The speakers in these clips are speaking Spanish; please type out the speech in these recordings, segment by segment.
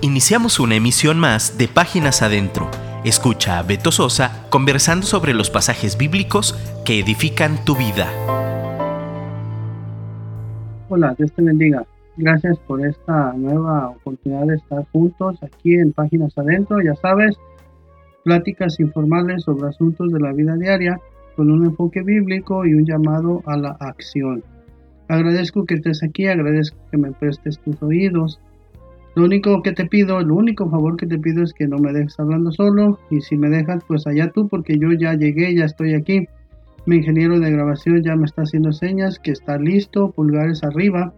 Iniciamos una emisión más de Páginas Adentro. Escucha a Beto Sosa conversando sobre los pasajes bíblicos que edifican tu vida. Hola, Dios te bendiga. Gracias por esta nueva oportunidad de estar juntos aquí en Páginas Adentro. Ya sabes, pláticas informales sobre asuntos de la vida diaria con un enfoque bíblico y un llamado a la acción. Agradezco que estés aquí, agradezco que me prestes tus oídos lo único que te pido, el único favor que te pido es que no me dejes hablando solo y si me dejas pues allá tú porque yo ya llegué, ya estoy aquí. Mi ingeniero de grabación ya me está haciendo señas que está listo, pulgares arriba.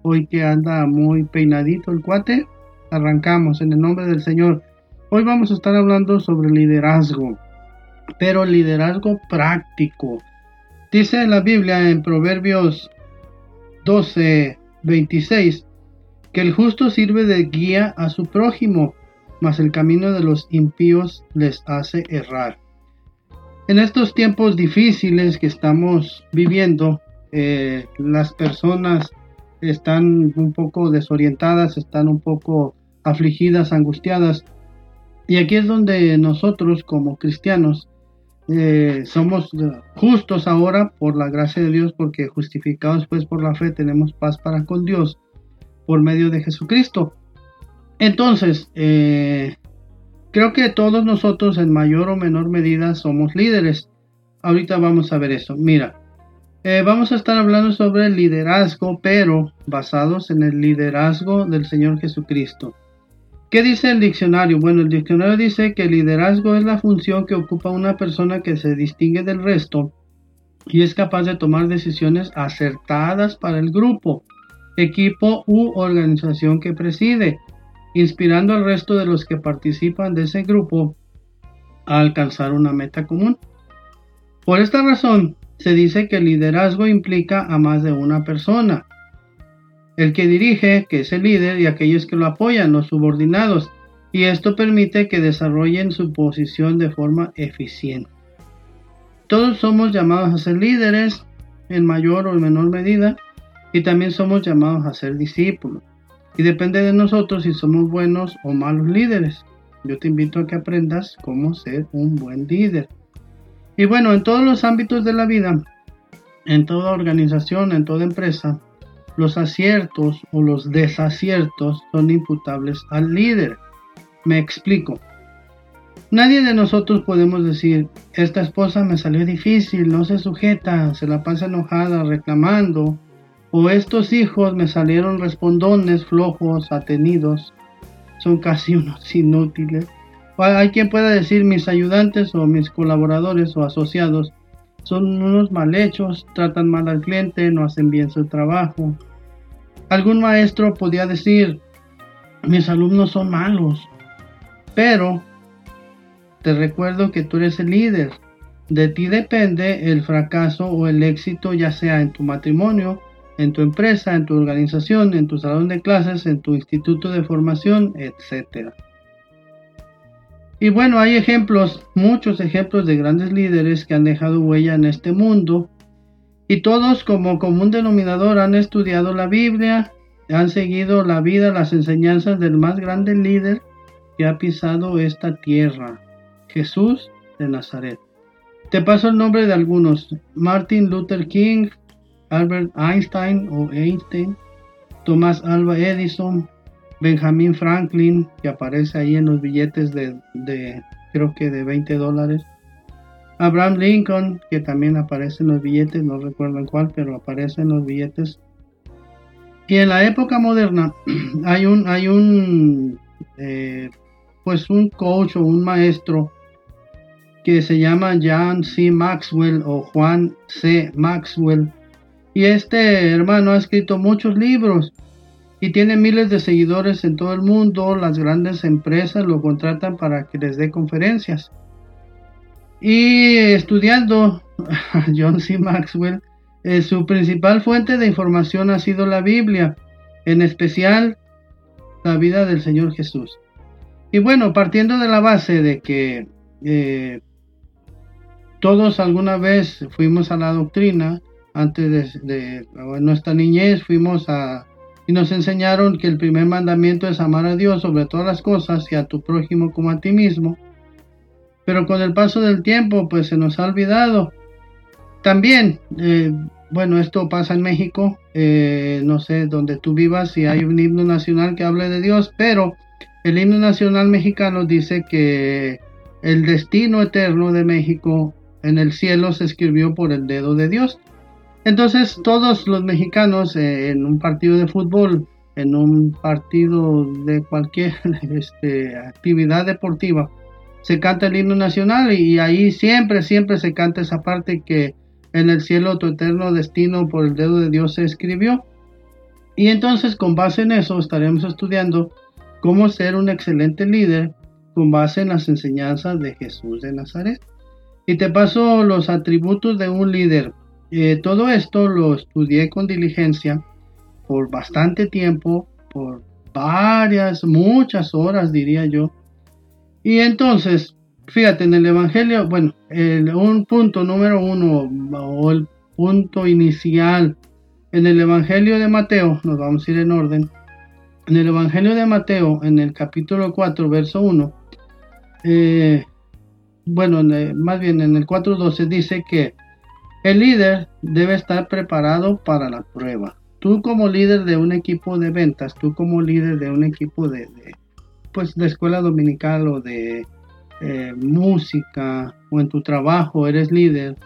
Hoy que anda muy peinadito el cuate, arrancamos en el nombre del Señor. Hoy vamos a estar hablando sobre liderazgo, pero liderazgo práctico. Dice la Biblia en Proverbios 12, 26 que el justo sirve de guía a su prójimo, mas el camino de los impíos les hace errar. En estos tiempos difíciles que estamos viviendo, eh, las personas están un poco desorientadas, están un poco afligidas, angustiadas. Y aquí es donde nosotros como cristianos eh, somos justos ahora por la gracia de Dios, porque justificados pues por la fe tenemos paz para con Dios por medio de Jesucristo. Entonces, eh, creo que todos nosotros en mayor o menor medida somos líderes. Ahorita vamos a ver eso. Mira, eh, vamos a estar hablando sobre el liderazgo, pero basados en el liderazgo del Señor Jesucristo. ¿Qué dice el diccionario? Bueno, el diccionario dice que el liderazgo es la función que ocupa una persona que se distingue del resto y es capaz de tomar decisiones acertadas para el grupo equipo u organización que preside, inspirando al resto de los que participan de ese grupo a alcanzar una meta común. Por esta razón, se dice que el liderazgo implica a más de una persona. El que dirige, que es el líder, y aquellos que lo apoyan, los subordinados, y esto permite que desarrollen su posición de forma eficiente. Todos somos llamados a ser líderes en mayor o menor medida, y también somos llamados a ser discípulos. Y depende de nosotros si somos buenos o malos líderes. Yo te invito a que aprendas cómo ser un buen líder. Y bueno, en todos los ámbitos de la vida, en toda organización, en toda empresa, los aciertos o los desaciertos son imputables al líder. Me explico. Nadie de nosotros podemos decir, esta esposa me salió difícil, no se sujeta, se la pasa enojada, reclamando, o estos hijos me salieron respondones, flojos, atenidos, son casi unos inútiles. Hay quien pueda decir mis ayudantes o mis colaboradores o asociados son unos mal hechos, tratan mal al cliente, no hacen bien su trabajo. Algún maestro podía decir mis alumnos son malos, pero te recuerdo que tú eres el líder. De ti depende el fracaso o el éxito, ya sea en tu matrimonio, en tu empresa, en tu organización, en tu salón de clases, en tu instituto de formación, etc. Y bueno, hay ejemplos, muchos ejemplos de grandes líderes que han dejado huella en este mundo y todos como común denominador han estudiado la Biblia, han seguido la vida, las enseñanzas del más grande líder que ha pisado esta tierra, Jesús de Nazaret. Te paso el nombre de algunos, Martin Luther King, Albert Einstein o Einstein, Thomas Alva Edison, Benjamin Franklin, que aparece ahí en los billetes de, creo que de 20 dólares. Abraham Lincoln, que también aparece en los billetes, no recuerdo en cuál, pero aparece en los billetes. Y en la época moderna hay un, hay un, eh, pues un coach o un maestro que se llama John C. Maxwell o Juan C. Maxwell y este hermano ha escrito muchos libros y tiene miles de seguidores en todo el mundo. Las grandes empresas lo contratan para que les dé conferencias. Y estudiando a John C. Maxwell, eh, su principal fuente de información ha sido la Biblia, en especial la vida del Señor Jesús. Y bueno, partiendo de la base de que eh, todos alguna vez fuimos a la doctrina, antes de, nuestra niñez fuimos a, y nos enseñaron que el primer mandamiento es amar a Dios sobre todas las cosas y a tu prójimo como a ti mismo. Pero con el paso del tiempo, pues se nos ha olvidado. También, eh, bueno, esto pasa en México, eh, no sé donde tú vivas, si hay un himno nacional que hable de Dios, pero el himno nacional mexicano dice que el destino eterno de México en el cielo se escribió por el dedo de Dios. Entonces todos los mexicanos eh, en un partido de fútbol, en un partido de cualquier este, actividad deportiva, se canta el himno nacional y ahí siempre, siempre se canta esa parte que en el cielo tu eterno destino por el dedo de Dios se escribió. Y entonces con base en eso estaremos estudiando cómo ser un excelente líder con base en las enseñanzas de Jesús de Nazaret. Y te paso los atributos de un líder. Eh, todo esto lo estudié con diligencia por bastante tiempo, por varias, muchas horas diría yo. Y entonces, fíjate, en el Evangelio, bueno, un punto número uno o el punto inicial en el Evangelio de Mateo, nos vamos a ir en orden. En el Evangelio de Mateo, en el capítulo 4, verso 1, eh, bueno, más bien en el 4.12 dice que el líder debe estar preparado para la prueba. Tú como líder de un equipo de ventas, tú como líder de un equipo de, pues de escuela dominical o de eh, música o en tu trabajo eres líder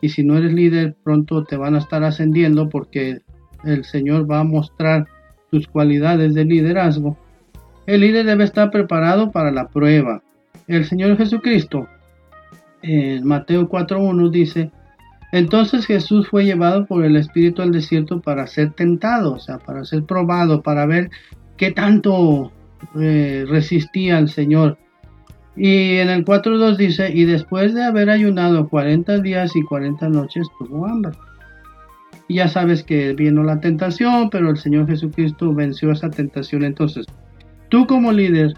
y si no eres líder pronto te van a estar ascendiendo porque el Señor va a mostrar tus cualidades de liderazgo. El líder debe estar preparado para la prueba. El Señor Jesucristo en Mateo 4.1 dice, entonces Jesús fue llevado por el Espíritu al desierto para ser tentado, o sea, para ser probado, para ver qué tanto eh, resistía al Señor. Y en el 4.2 dice, y después de haber ayunado 40 días y 40 noches, tuvo hambre. Y ya sabes que vino la tentación, pero el Señor Jesucristo venció esa tentación. Entonces, tú como líder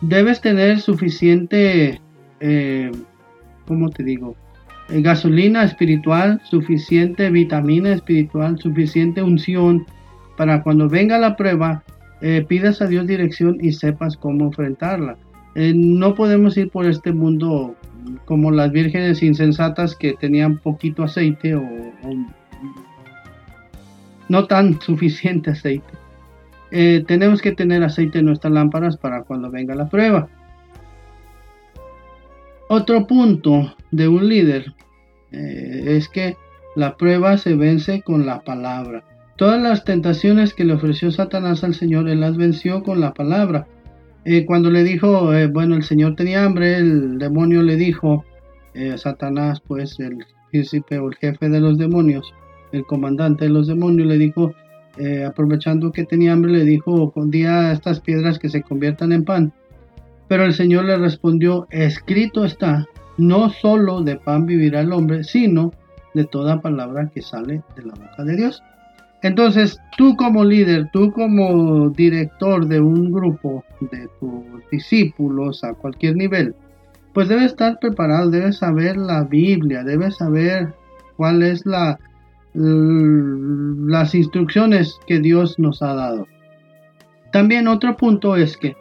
debes tener suficiente, eh, ¿cómo te digo? Eh, gasolina espiritual, suficiente vitamina espiritual, suficiente unción para cuando venga la prueba, eh, pidas a Dios dirección y sepas cómo enfrentarla. Eh, no podemos ir por este mundo como las vírgenes insensatas que tenían poquito aceite o, no tan suficiente aceite. tenemos que tener aceite en nuestras lámparas para cuando venga la prueba. Otro punto de un líder eh, es que la prueba se vence con la palabra. Todas las tentaciones que le ofreció Satanás al Señor, él las venció con la palabra. Eh, cuando le dijo, eh, bueno, el Señor tenía hambre, el demonio le dijo, Satanás, pues el príncipe o el jefe de los demonios, el comandante de los demonios, le dijo, aprovechando que tenía hambre, le dijo, día estas piedras que se conviertan en pan. Pero el Señor le respondió, escrito está, no solo de pan vivirá el hombre, sino de toda palabra que sale de la boca de Dios. Entonces, tú como líder, tú como director de un grupo de tus discípulos a cualquier nivel, pues debes estar preparado, debes saber la Biblia, debes saber cuál es la las instrucciones que Dios nos ha dado. También otro punto es que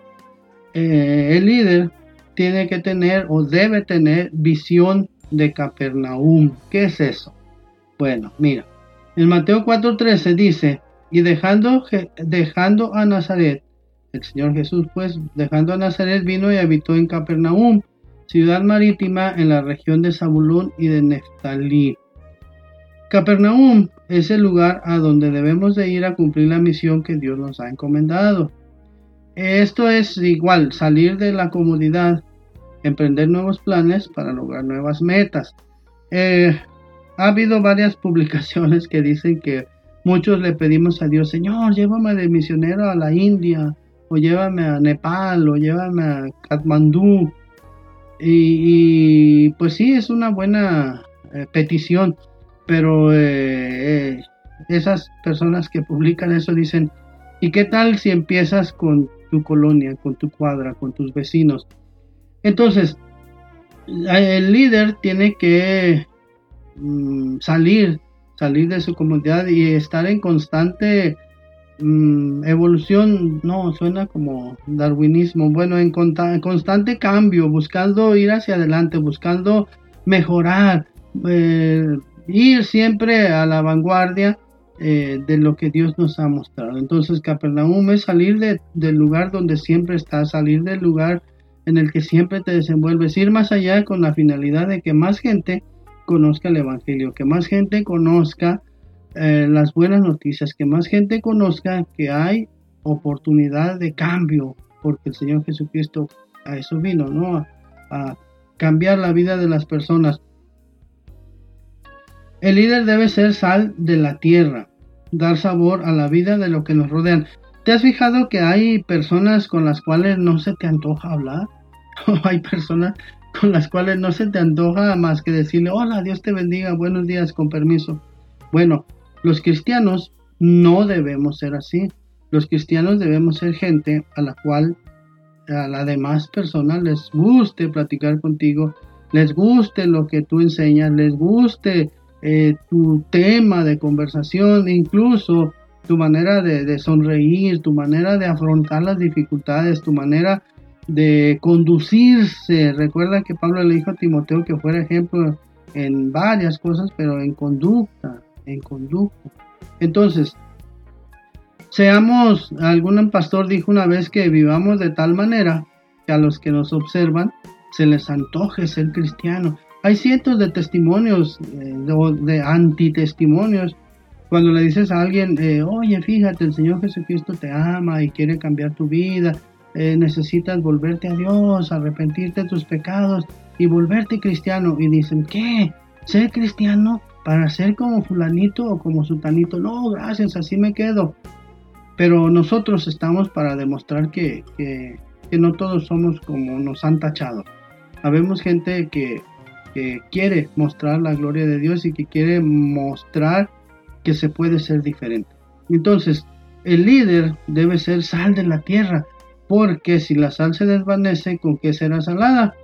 eh, el líder tiene que tener o debe tener visión de Capernaum. ¿Qué es eso? Bueno, mira, en Mateo 4:13 dice, y dejando, dejando a Nazaret, el Señor Jesús pues dejando a Nazaret vino y habitó en Capernaum, ciudad marítima en la región de Zabulón y de Neftalí. Capernaum es el lugar a donde debemos de ir a cumplir la misión que Dios nos ha encomendado. Esto es igual, salir de la comodidad, emprender nuevos planes para lograr nuevas metas. Eh, ha habido varias publicaciones que dicen que muchos le pedimos a Dios, Señor, llévame de misionero a la India, o llévame a Nepal, o llévame a Katmandú. Y, pues sí, es una buena eh, petición, pero eh, esas personas que publican eso dicen, ¿y qué tal si empiezas con tu colonia, con tu cuadra, con tus vecinos. Entonces, el líder tiene que mm, salir, salir de su comunidad y estar en constante mm, evolución, no, suena como darwinismo. Bueno, en, constante cambio, buscando ir hacia adelante, buscando mejorar, eh, ir siempre a la vanguardia eh, de lo que Dios nos ha mostrado. Entonces, Capernaum es salir del lugar donde siempre estás, salir del lugar en el que siempre te desenvuelves, ir más allá con la finalidad de que más gente conozca el Evangelio, que más gente conozca eh, las buenas noticias, que más gente conozca que hay oportunidad de cambio, porque el Señor Jesucristo a eso vino, ¿no? A, cambiar la vida de las personas. El líder debe ser sal de la tierra, dar sabor a la vida de lo que nos rodean. ¿Te has fijado que hay personas con las cuales no se te antoja hablar? hay personas con las cuales no se te antoja más que decirle, hola, Dios te bendiga, buenos días, con permiso. Bueno, los cristianos no debemos ser así. Los cristianos debemos ser gente a la cual a la demás personas les guste platicar contigo, les guste lo que tú enseñas, les guste eh, tu tema de conversación, incluso tu manera de, de, sonreír, tu manera de afrontar las dificultades, tu manera de conducirse. Recuerda que Pablo le dijo a Timoteo que fuera ejemplo en varias cosas, pero en conducta, en conducta. Entonces, seamos, algún pastor dijo una vez que vivamos de tal manera que a los que nos observan se les antoje ser cristiano. Hay cientos de testimonios, eh, de, antitestimonios, cuando le dices a alguien, eh, oye, fíjate, el Señor Jesucristo te ama y quiere cambiar tu vida, eh, necesitas volverte a Dios, arrepentirte de tus pecados y volverte cristiano. Y dicen, ¿qué? ¿Ser cristiano para ser como fulanito o como sultanito? No, gracias, así me quedo. Pero nosotros estamos para demostrar que, que, no todos somos como nos han tachado. Habemos gente que, que quiere mostrar la gloria de Dios y que quiere mostrar que se puede ser diferente. Entonces, el líder debe ser sal de la tierra porque si la sal se desvanece, ¿con qué será salada?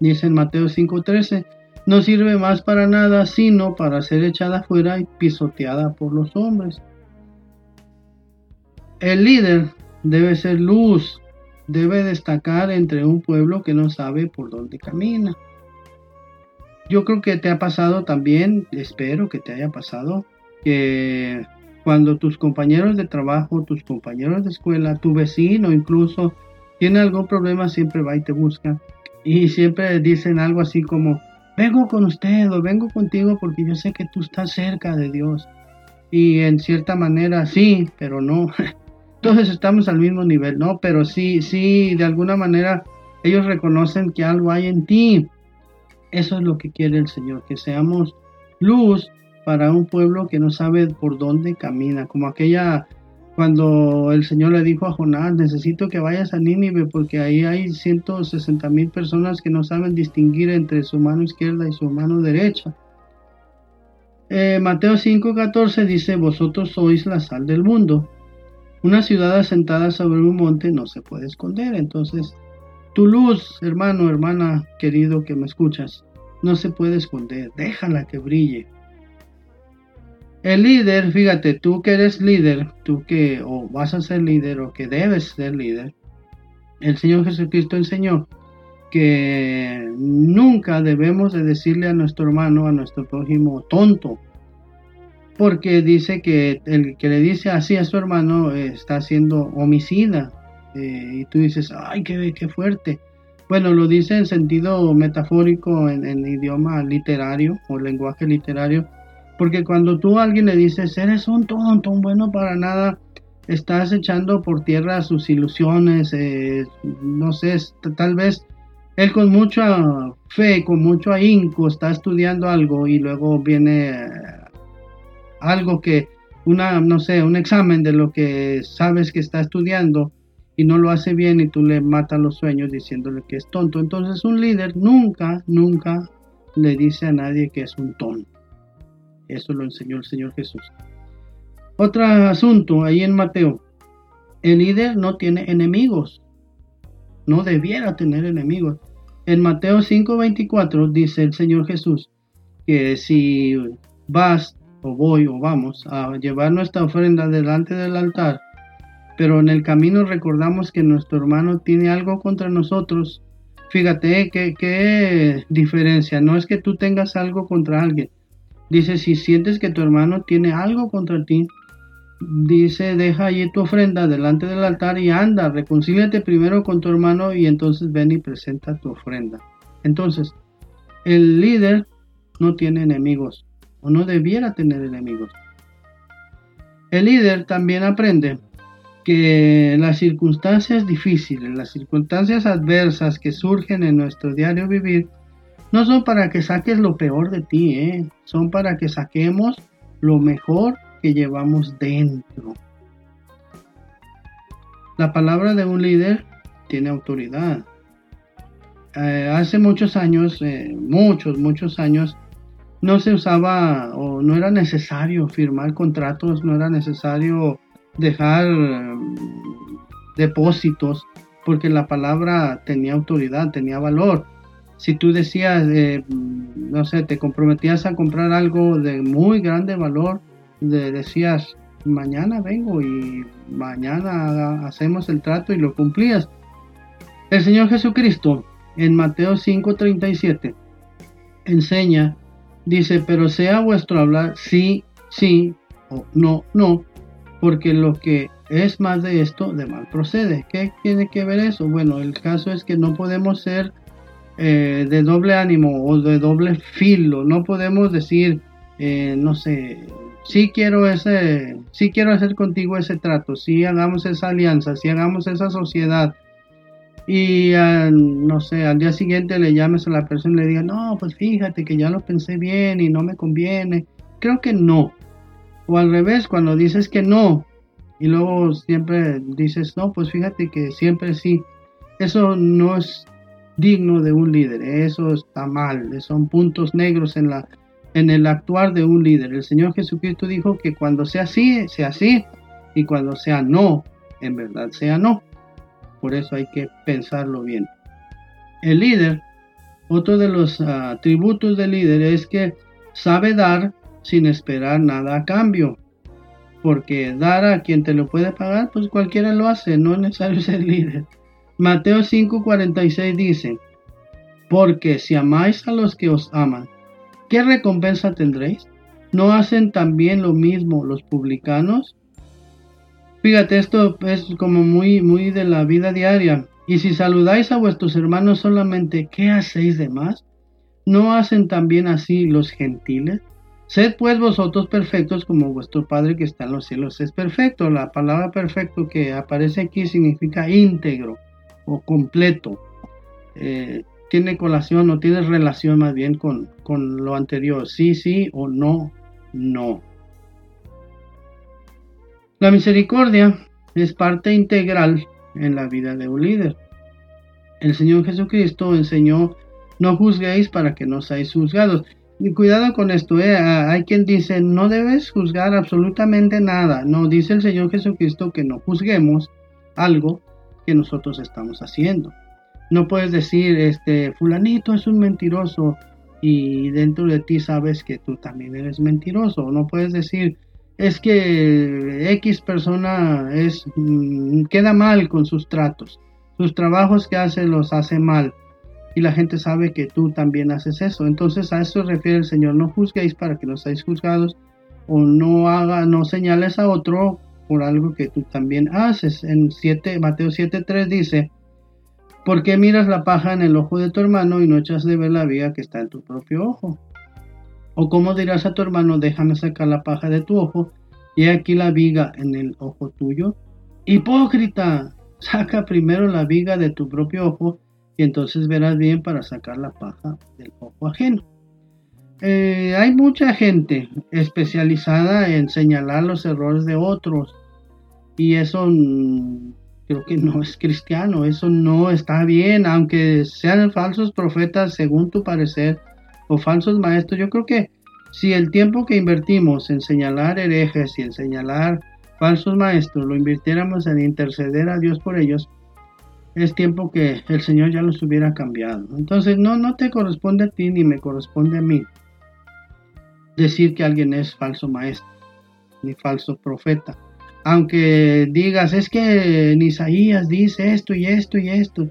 Dice en Mateo 5:13, no sirve más para nada sino para ser echada fuera y pisoteada por los hombres. El líder debe ser luz, debe destacar entre un pueblo que no sabe por dónde camina. Yo creo que te ha pasado también, espero que te haya pasado, que cuando tus compañeros de trabajo, tus compañeros de escuela, tu vecino incluso, tiene algún problema, siempre va y te busca. Y siempre dicen algo así como, vengo con usted o vengo contigo porque yo sé que tú estás cerca de Dios. Y en cierta manera sí, pero no. Entonces estamos al mismo nivel, ¿no? Pero sí, sí, de alguna manera ellos reconocen que algo hay en ti. Eso es lo que quiere el Señor, que seamos luz para un pueblo que no sabe por dónde camina, como aquella cuando el Señor le dijo a Jonás, necesito que vayas a Nínive porque ahí hay 160 mil personas que no saben distinguir entre su mano izquierda y su mano derecha. Eh, Mateo 5:14 dice, vosotros sois la sal del mundo. Una ciudad asentada sobre un monte no se puede esconder. Entonces, tu luz, hermano, hermana, querido que me escuchas, no se puede esconder. Déjala que brille. El líder, fíjate, tú que eres líder, tú que o vas a ser líder o que debes ser líder, el Señor Jesucristo enseñó que nunca debemos de decirle a nuestro hermano, a nuestro prójimo, tonto, porque dice que el que le dice así a su hermano está siendo homicida. Eh, y tú dices, ay, qué, qué fuerte. Bueno, lo dice en sentido metafórico, en, idioma literario o lenguaje literario, porque cuando tú a alguien le dices, eres un tonto, un bueno para nada, estás echando por tierra sus ilusiones, eh, no sé, tal vez él con mucha fe, con mucho ahínco está estudiando algo y luego viene eh, algo que, una, no sé, un examen de lo que sabes que está estudiando y no lo hace bien y tú le matas los sueños diciéndole que es tonto. Entonces un líder nunca, nunca le dice a nadie que es un tonto. Eso lo enseñó el Señor Jesús. Otro asunto ahí en Mateo. El líder no tiene enemigos. No debiera tener enemigos. En Mateo 5:24 dice el Señor Jesús que si vas o voy o vamos a llevar nuestra ofrenda delante del altar, pero en el camino recordamos que nuestro hermano tiene algo contra nosotros, fíjate qué, qué diferencia, no es que tú tengas algo contra alguien, dice si sientes que tu hermano tiene algo contra ti, dice, deja allí tu ofrenda delante del altar y anda, reconcíliate primero con tu hermano y entonces ven y presenta tu ofrenda. Entonces, el líder no tiene enemigos o no debiera tener enemigos. El líder también aprende que las circunstancias difíciles, las circunstancias adversas que surgen en nuestro diario vivir, no son para que saques lo peor de ti, ¿eh? son para que saquemos lo mejor que llevamos dentro. La palabra de un líder tiene autoridad. Eh, hace muchos años, eh, muchos, muchos años, no se usaba o no era necesario firmar contratos, no era necesario dejar depósitos, porque la palabra tenía autoridad, tenía valor. Si tú decías, eh, no sé, te comprometías a comprar algo de muy grande valor, decías, mañana vengo y mañana hacemos el trato y lo cumplías. El Señor Jesucristo en Mateo 5:37 enseña, dice, pero sea vuestro hablar sí, sí o no, no, porque lo que es más de esto, de mal procede. ¿Qué tiene que ver eso? Bueno, el caso es que no podemos ser eh, de doble ánimo o de doble filo, no podemos decir, eh, no sé, sí quiero ese, sí quiero hacer contigo ese trato, sí hagamos esa alianza, sí hagamos esa sociedad. Y no sé, al día siguiente le llames a la persona y le digas, no, pues fíjate que ya lo pensé bien y no me conviene. Creo que no. O al revés, cuando dices que no y luego siempre dices, no, pues fíjate que siempre sí. Eso no es digno de un líder, eso está mal, son puntos negros en la, en el actuar de un líder. El Señor Jesucristo dijo que cuando sea así, sea así, y cuando sea no, en verdad sea no. Por eso hay que pensarlo bien. El líder, otro de los atributos del líder es que sabe dar sin esperar nada a cambio. Porque dar a quien te lo puede pagar, pues cualquiera lo hace, no es necesario ser líder. Mateo 5:46 dice, porque si amáis a los que os aman, ¿qué recompensa tendréis? ¿No hacen también lo mismo los publicanos? Fíjate, esto es como muy, muy de la vida diaria. Y si saludáis a vuestros hermanos solamente, ¿qué hacéis de más? ¿No hacen también así los gentiles? Sed pues vosotros perfectos como vuestro Padre que está en los cielos es perfecto. La palabra perfecto que aparece aquí significa íntegro o completo. Eh, tiene colación o tiene relación más bien con, con lo anterior. Sí, sí o no, no. La misericordia es parte integral en la vida de un líder. El Señor Jesucristo enseñó, no juzguéis para que no seáis juzgados. Y cuidado con esto, ¿eh? hay quien dice, no debes juzgar absolutamente nada. No, dice el Señor Jesucristo que no juzguemos algo que nosotros estamos haciendo. No puedes decir, este, fulanito es un mentiroso y dentro de ti sabes que tú también eres mentiroso. No puedes decir, es que X persona es, mm, queda mal con sus tratos. Sus trabajos que hace los hace mal. Y la gente sabe que tú también haces eso. Entonces a eso refiere el Señor. No juzguéis para que no seáis juzgados. O no haga, no señales a otro por algo que tú también haces. En 7, Mateo 7.3 dice, ¿Por qué miras la paja en el ojo de tu hermano y no echas de ver la viga que está en tu propio ojo? ¿O cómo dirás a tu hermano, déjame sacar la paja de tu ojo y aquí la viga en el ojo tuyo? Hipócrita, saca primero la viga de tu propio ojo y entonces verás bien para sacar la paja del ojo ajeno. Eh, hay mucha gente especializada en señalar los errores de otros y eso creo que no es cristiano, eso no está bien, aunque sean falsos profetas según tu parecer o falsos maestros, yo creo que si el tiempo que invertimos en señalar herejes y en señalar falsos maestros lo invirtiéramos en interceder a Dios por ellos, es tiempo que el Señor ya los hubiera cambiado. Entonces no, no te corresponde a ti ni me corresponde a mí. decir que alguien es falso maestro ni falso profeta. Aunque digas, es que en Isaías dice esto y esto y esto.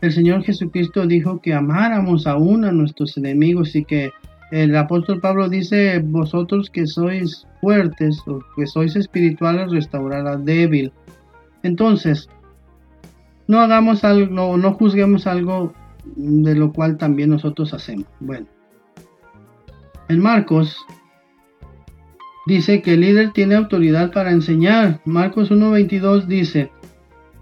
El Señor Jesucristo dijo que amáramos aún a nuestros enemigos y que el apóstol Pablo dice, vosotros que sois fuertes o que sois espirituales, restaurar a débil. Entonces, no hagamos algo, no, juzguemos algo de lo cual también nosotros hacemos. Bueno, en Marcos dice que el líder tiene autoridad para enseñar. Marcos 1.22 dice,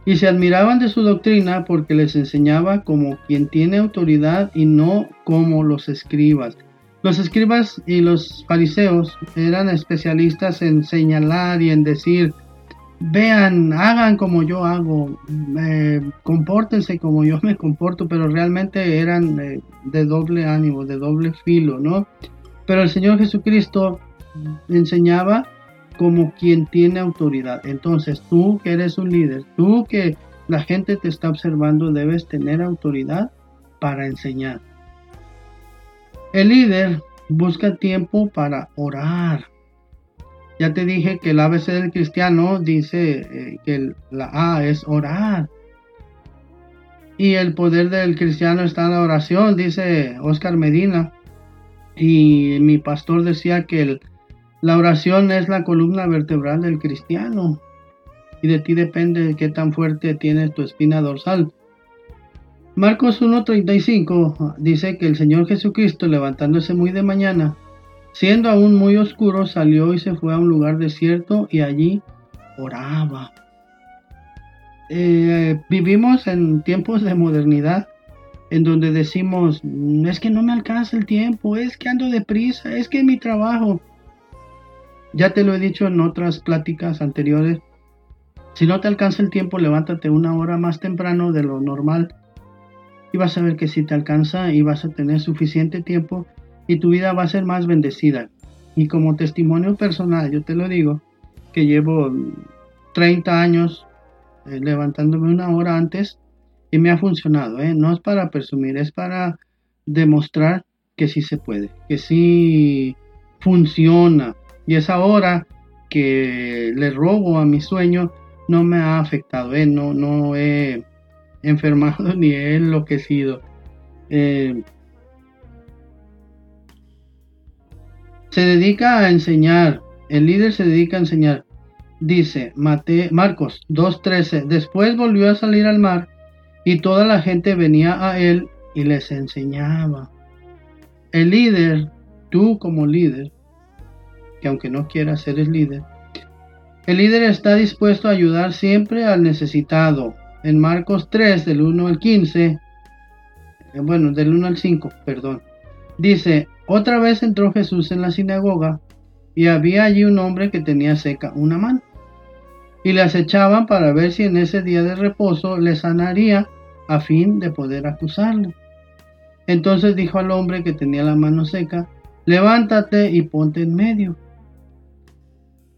y se admiraban de su doctrina porque les enseñaba como quien tiene autoridad y no como los escribas. Los escribas y los fariseos eran especialistas en señalar y en decir, vean, hagan como yo hago, eh, compórtense como yo me comporto, pero realmente eran eh, de doble ánimo, de doble filo, ¿no? Pero el Señor Jesucristo enseñaba como quien tiene autoridad. Entonces tú que eres un líder, tú que la gente te está observando, debes tener autoridad para enseñar. El líder busca tiempo para orar. Ya te dije que el ABC del cristiano dice eh, que la A es orar. Y el poder del cristiano está en la oración, dice Oscar Medina. Y mi pastor decía que la oración es la columna vertebral del cristiano. Y de ti depende de qué tan fuerte tienes tu espina dorsal. Marcos 1.35 dice que el Señor Jesucristo, levantándose muy de mañana, siendo aún muy oscuro, salió y se fue a un lugar desierto y allí oraba. Eh, vivimos en tiempos de modernidad en donde decimos, es que no me alcanza el tiempo, es que ando deprisa, es que mi trabajo. Ya te lo he dicho en otras pláticas anteriores, si no te alcanza el tiempo, levántate una hora más temprano de lo normal y vas a ver que si te alcanza y vas a tener suficiente tiempo y tu vida va a ser más bendecida. Y como testimonio personal, yo te lo digo, que llevo 30 años eh, levantándome una hora antes y me ha funcionado. ¿eh? No es para presumir, es para demostrar que sí se puede, que sí funciona. Y esa hora que le robo a mi sueño no me ha afectado, ¿eh? no, no he enfermado ni he enloquecido. Eh, se dedica a enseñar, el líder se dedica a enseñar. Dice Mate, Marcos 2.13, después volvió a salir al mar y toda la gente venía a él y les enseñaba. El líder, tú como líder, que aunque no quieras ser el líder, el líder está dispuesto a ayudar siempre al necesitado, en Marcos 3, del 1 al 15, eh, bueno, del 1 al 5, perdón, dice, otra vez entró Jesús en la sinagoga y había allí un hombre que tenía seca una mano. Y le acechaban para ver si en ese día de reposo le sanaría a fin de poder acusarlo. Entonces dijo al hombre que tenía la mano seca, levántate y ponte en medio.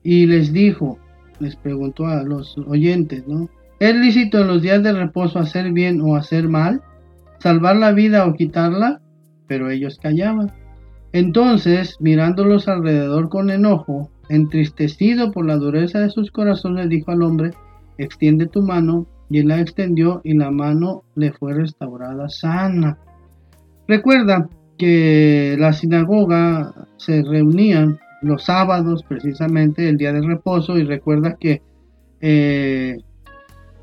Y les dijo, les preguntó a los oyentes, ¿no? ¿Es lícito en los días de reposo hacer bien o hacer mal? ¿Salvar la vida o quitarla? Pero ellos callaban. Entonces, mirándolos alrededor con enojo, entristecido por la dureza de sus corazones, dijo al hombre, extiende tu mano, y él la extendió y la mano le fue restaurada sana. Recuerda que la sinagoga se reunían los sábados, precisamente el día de reposo, y recuerda que eh,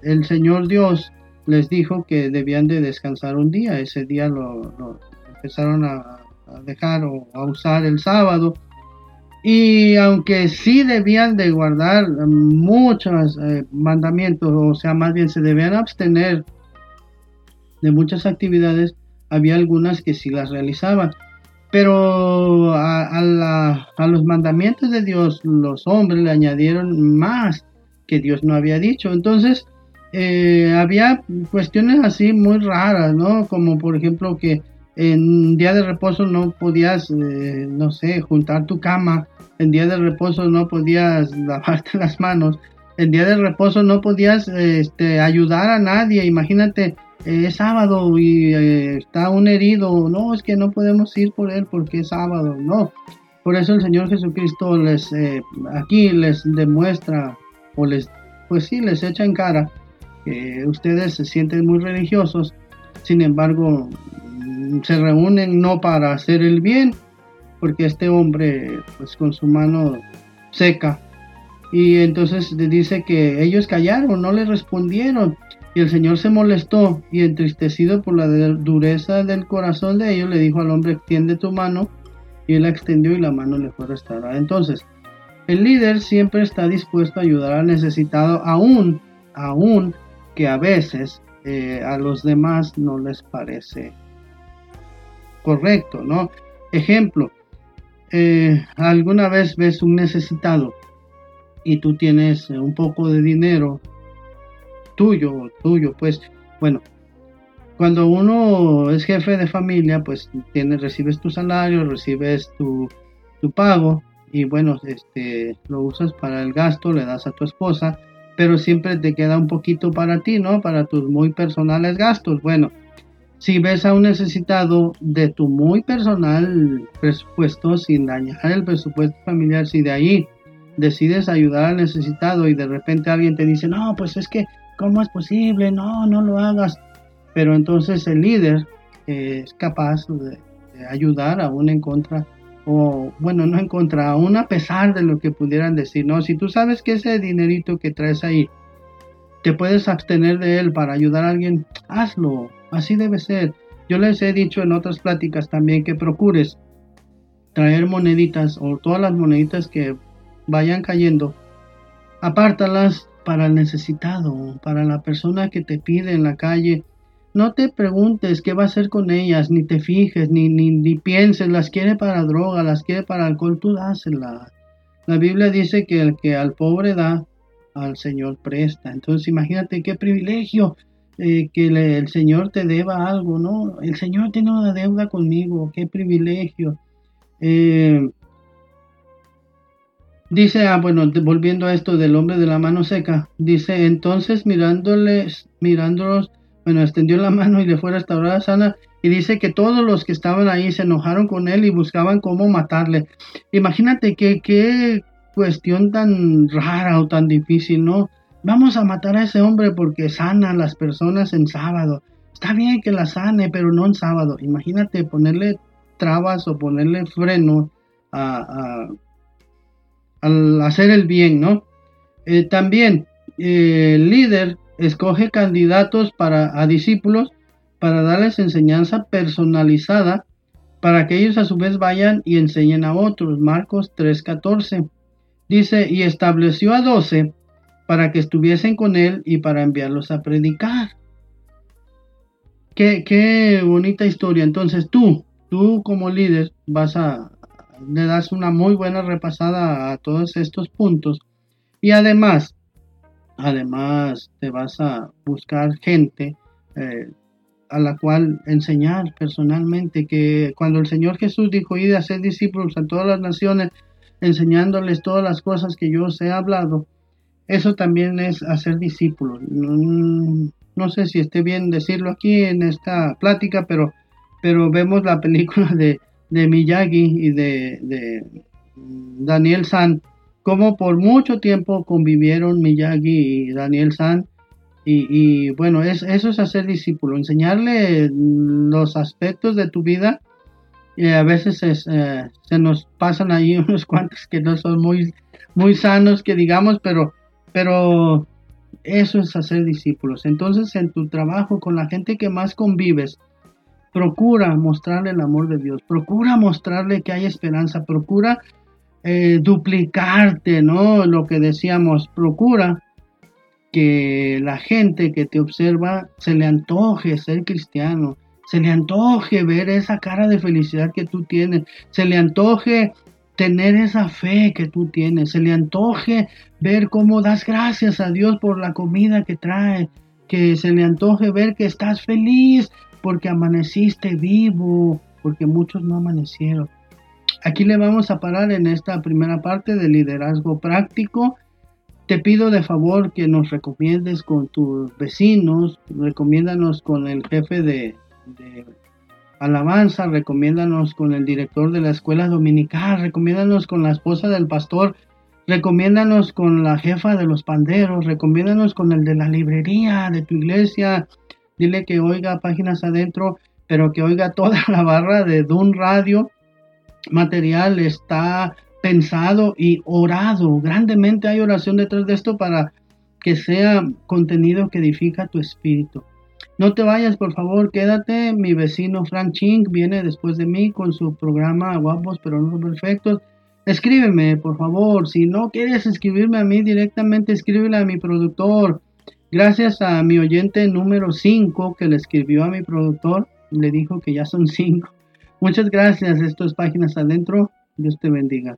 el Señor Dios les dijo que debían de descansar un día. Ese día lo, empezaron a, dejar o usar el sábado. Y aunque sí debían de guardar muchos eh, mandamientos, o sea, más bien se debían abstener de muchas actividades, había algunas que sí las realizaban. Pero a, a los mandamientos de Dios, los hombres le añadieron más que Dios no había dicho. Entonces, eh, había cuestiones así muy raras, ¿no? Como por ejemplo que en día de reposo no podías, eh, no sé, juntar tu cama, en día de reposo no podías lavarte las manos, en día de reposo no podías este, ayudar a nadie, imagínate, eh, es sábado y está un herido, no, es que no podemos ir por él porque es sábado, no. Por eso el Señor Jesucristo les eh, aquí les demuestra o les pues sí les echa en cara que ustedes se sienten muy religiosos, sin embargo se reúnen no para hacer el bien, porque este hombre pues con su mano seca y entonces dice que ellos callaron, no le respondieron. Y el Señor se molestó y entristecido por la dureza del corazón de ellos, le dijo al hombre, extiende tu mano. Y él la extendió y la mano le fue restaurada. Entonces, el líder siempre está dispuesto a ayudar al necesitado, aún, aún que a veces eh, a los demás no les parece correcto, ¿no? Ejemplo, eh, alguna vez ves un necesitado y tú tienes eh, un poco de dinero tuyo, tuyo, pues bueno, cuando uno es jefe de familia, pues tienes, recibes tu salario, recibes tu, tu pago y bueno, este, lo usas para el gasto, le das a tu esposa, pero siempre te queda un poquito para ti, ¿no? Para tus muy personales gastos. Bueno, si ves a un necesitado de tu muy personal presupuesto, sin dañar el presupuesto familiar, si de ahí decides ayudar al necesitado y de repente alguien te dice, no, pues es que, ¿cómo es posible? No, no lo hagas. Pero entonces el líder es capaz de, ayudar aún en contra, o bueno, no en contra, aún a pesar de lo que pudieran decir, no, si tú sabes que ese dinerito que traes ahí, te puedes abstener de él para ayudar a alguien, hazlo, así debe ser. Yo les he dicho en otras pláticas también que procures traer moneditas o todas las moneditas que vayan cayendo, apártalas para el necesitado, para la persona que te pide en la calle. No te preguntes qué va a hacer con ellas, ni te fijes, ni, ni, pienses, las quiere para droga, las quiere para alcohol, tú dáselas. La Biblia dice que el que al pobre da, al Señor presta. Entonces imagínate qué privilegio eh, que el Señor te deba algo, ¿no? El Señor tiene una deuda conmigo, qué privilegio. Eh, Dice, ah, bueno, volviendo a esto del hombre de la mano seca, dice, entonces mirándoles, mirándolos, bueno, extendió la mano y le fue restaurada sana, y dice que todos los que estaban ahí se enojaron con él y buscaban cómo matarle. Imagínate qué, qué cuestión tan rara o tan difícil, ¿no? Vamos a matar a ese hombre porque sana a las personas en sábado. Está bien que la sane, pero no en sábado. Imagínate ponerle trabas o ponerle freno a al hacer el bien, ¿no? Eh, también eh, el líder escoge candidatos para a discípulos para darles enseñanza personalizada para que ellos a su vez vayan y enseñen a otros. Marcos 3:14 dice, y estableció a doce para que estuviesen con él y para enviarlos a predicar. Qué, qué bonita historia. Entonces tú, tú como líder vas a, le das una muy buena repasada a todos estos puntos y además, además te vas a buscar gente eh, a la cual enseñar personalmente que cuando el Señor Jesús dijo ir a ser discípulos a todas las naciones, enseñándoles todas las cosas que yo os he hablado, eso también es hacer discípulos. No, no sé si esté bien decirlo aquí en esta plática, pero, pero vemos la película de, de Miyagi y de, Daniel San, como por mucho tiempo convivieron Miyagi y Daniel San. Y, bueno, es, eso es hacer discípulo, enseñarle los aspectos de tu vida. Y a veces eh, se nos pasan ahí unos cuantos que no son muy, muy sanos, que digamos, pero, pero eso es hacer discípulos. Entonces, en tu trabajo con la gente que más convives, procura mostrarle el amor de Dios, procura mostrarle que hay esperanza, procura eh, duplicarte, ¿no? Lo que decíamos, procura que la gente que te observa se le antoje ser cristiano, se le antoje ver esa cara de felicidad que tú tienes, se le antoje tener esa fe que tú tienes, se le antoje ver cómo das gracias a Dios por la comida que trae, que se le antoje ver que estás feliz porque amaneciste vivo, porque muchos no amanecieron. Aquí le vamos a parar en esta primera parte de liderazgo práctico. Te pido de favor que nos recomiendes con tus vecinos, recomiéndanos con el jefe de, alabanza, recomiéndanos con el director de la escuela dominical, recomiéndanos con la esposa del pastor, recomiéndanos con la jefa de los panderos, recomiéndanos con el de la librería de tu iglesia, dile que oiga páginas adentro, pero que oiga toda la barra de Dun Radio. Material está pensado y orado. Grandemente hay oración detrás de esto para que sea contenido que edifica tu espíritu. No te vayas, por favor, quédate. Mi vecino Frank Ching viene después de mí con su programa Guapos pero no perfectos. Escríbeme, por favor. Si no quieres escribirme a mí directamente, escríbele a mi productor. Gracias a mi oyente número 5 que le escribió a mi productor, le dijo que ya son 5. Muchas gracias. Esto es Páginas Adentro. Dios te bendiga.